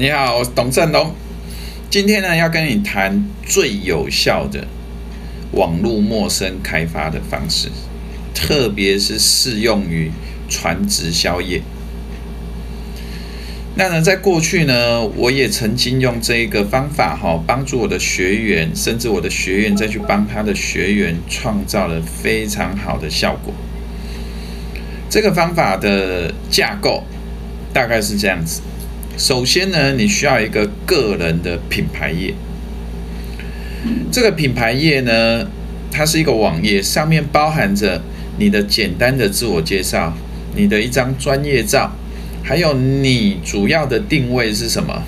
你好，我是董振龙。今天呢，要跟你谈最有效的网络陌生开发的方式，特别是适用于传直销业。那呢，在过去呢，我也曾经用这一个方法哈，帮助我的学员，甚至我的学员再去帮他的学员创造了非常好的效果。这个方法的架构大概是这样子。首先呢，你需要一个个人的品牌页。这个品牌页呢，它是一个网页，上面包含着你的简单的自我介绍，你的一张专业照，还有你主要的定位是什么。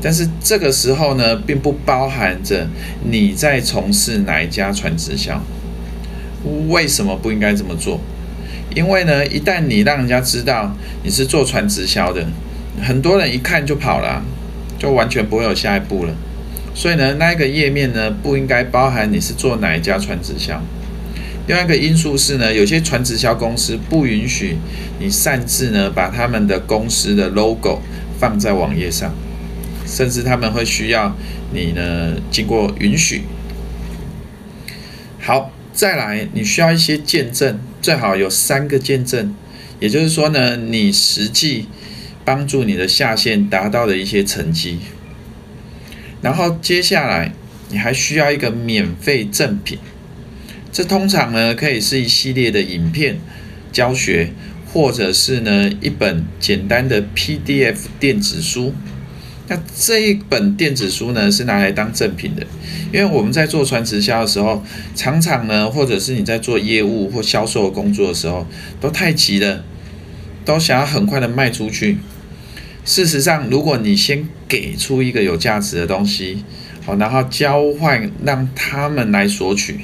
但是这个时候呢，并不包含着你在从事哪一家传直销。为什么不应该这么做？因为呢，一旦你让人家知道你是做传直销的，很多人一看就跑了，就完全不会有下一步了。所以呢，那一个页面呢，不应该包含你是做哪一家传直销。另外一个因素是呢，有些传直销公司不允许你擅自呢把他们的公司的 logo 放在网页上，甚至他们会需要你呢经过允许。好，再来，你需要一些见证，最好有三个见证，也就是说呢，你实际。帮助你的下线达到的一些成绩，然后接下来你还需要一个免费赠品，这通常呢可以是一系列的影片教学，或者是呢一本简单的 PDF 电子书。那这一本电子书呢是拿来当赠品的，因为我们在做传直销的时候，常常呢或者是你在做业务或销售工作的时候，都太急了，都想要很快的卖出去。事实上，如果你先给出一个有价值的东西，好，然后交换让他们来索取，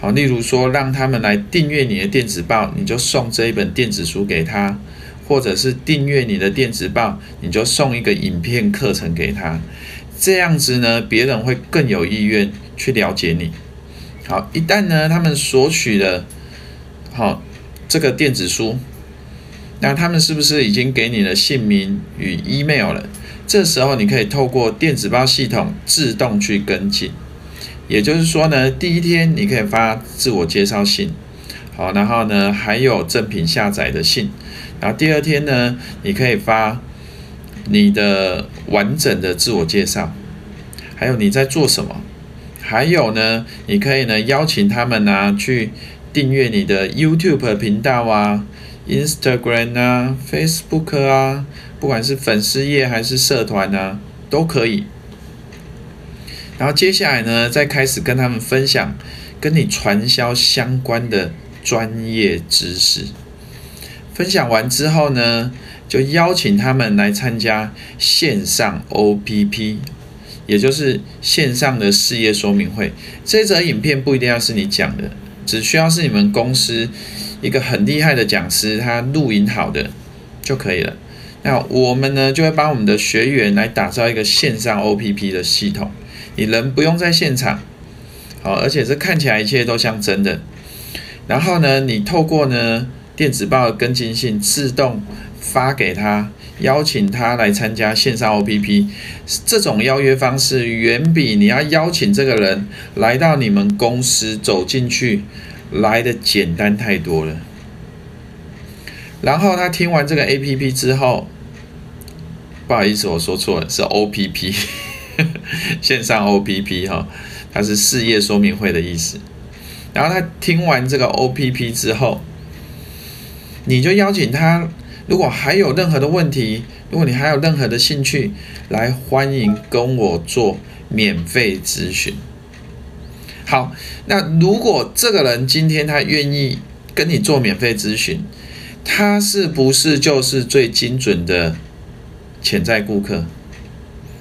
好，例如说让他们来订阅你的电子报，你就送这一本电子书给他，或者是订阅你的电子报，你就送一个影片课程给他，这样子呢，别人会更有意愿去了解你。好，一旦呢，他们索取了，好，这个电子书。那他们是不是已经给你的姓名与 email 了？这时候你可以透过电子报系统自动去跟进。也就是说呢，第一天你可以发自我介绍信，好，然后呢还有赠品下载的信，然后第二天呢你可以发你的完整的自我介绍，还有你在做什么，还有呢你可以呢邀请他们呢、啊、去订阅你的 YouTube 频道啊。Instagram 啊，Facebook 啊，不管是粉丝页还是社团啊，都可以。然后接下来呢，再开始跟他们分享跟你传销相关的专业知识。分享完之后呢，就邀请他们来参加线上 OPP，也就是线上的事业说明会。这则影片不一定要是你讲的，只需要是你们公司。一个很厉害的讲师，他录音好的就可以了。那我们呢，就会帮我们的学员来打造一个线上 OPP 的系统。你人不用在现场，好，而且是看起来一切都像真的。然后呢，你透过呢电子报跟进信自动发给他，邀请他来参加线上 OPP。这种邀约方式远比你要邀请这个人来到你们公司走进去。来的简单太多了，然后他听完这个 APP 之后，不好意思，我说错了，是 OPP，线上 OPP 哈，它是事业说明会的意思。然后他听完这个 OPP 之后，你就邀请他，如果还有任何的问题，如果你还有任何的兴趣，来欢迎跟我做免费咨询。好，那如果这个人今天他愿意跟你做免费咨询，他是不是就是最精准的潜在顾客？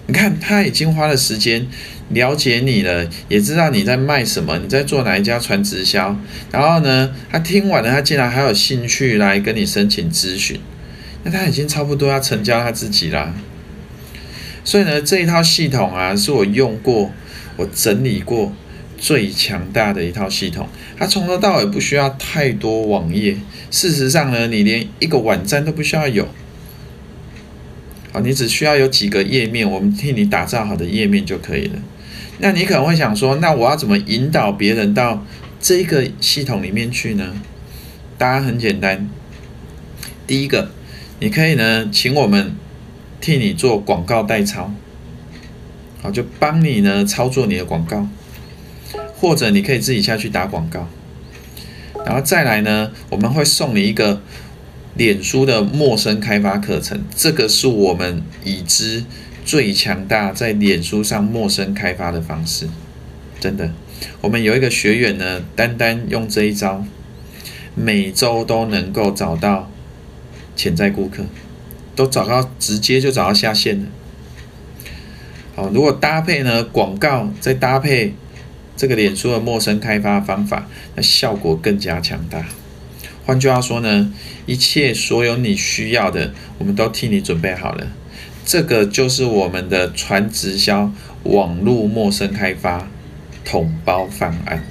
你看，他已经花了时间了解你了，也知道你在卖什么，你在做哪一家传直销。然后呢，他听完了，他竟然还有兴趣来跟你申请咨询，那他已经差不多要成交他自己啦。所以呢，这一套系统啊，是我用过，我整理过。最强大的一套系统，它从头到尾不需要太多网页。事实上呢，你连一个网站都不需要有。好，你只需要有几个页面，我们替你打造好的页面就可以了。那你可能会想说，那我要怎么引导别人到这个系统里面去呢？答案很简单，第一个，你可以呢，请我们替你做广告代操，好，就帮你呢操作你的广告，或者你可以自己下去打广告，然后再来呢，我们会送你一个脸书的陌生开发课程，这个是我们已知最强大在脸书上陌生开发的方式，真的，我们有一个学员呢，单单用这一招。每周都能够找到潜在顾客，都找到，直接就找到下线了。好，如果搭配呢广告，再搭配这个脸书的陌生开发方法，那效果更加强大。换句话说呢，一切所有你需要的，我们都替你准备好了。这个就是我们的传直销网络陌生开发统包方案。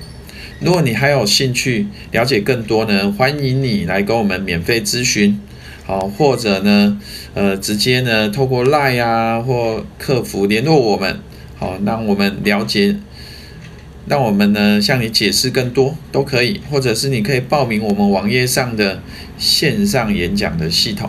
如果你还有兴趣了解更多呢，欢迎你来跟我们免费咨询，好，或者呢，呃，直接呢透过 LINE 啊或客服联络我们，好，让我们了解，让我们呢向你解释更多都可以，或者是你可以报名我们网页上的线上演讲的系统。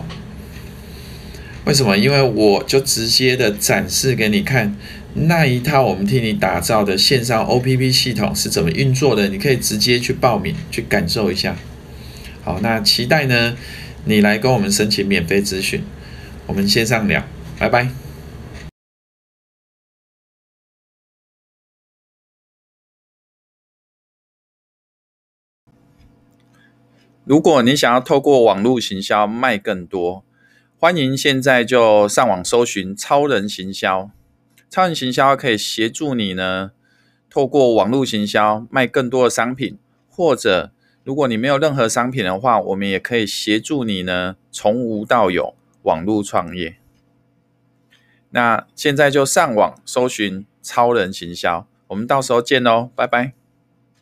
为什么？因为我就直接的展示给你看。那一套我们替你打造的线上 OPP 系统是怎么运作的？你可以直接去报名，去感受一下。好，那期待呢，你来跟我们申请免费咨询。我们线上聊，拜拜。如果你想要透过网络行销卖更多，欢迎现在就上网搜寻超人行销。超人行销可以协助你呢，透过网络行销卖更多的商品，或者如果你没有任何商品的话，我们也可以协助你呢，从无到有网络创业。那现在就上网搜寻超人行销，我们到时候见喽，拜拜。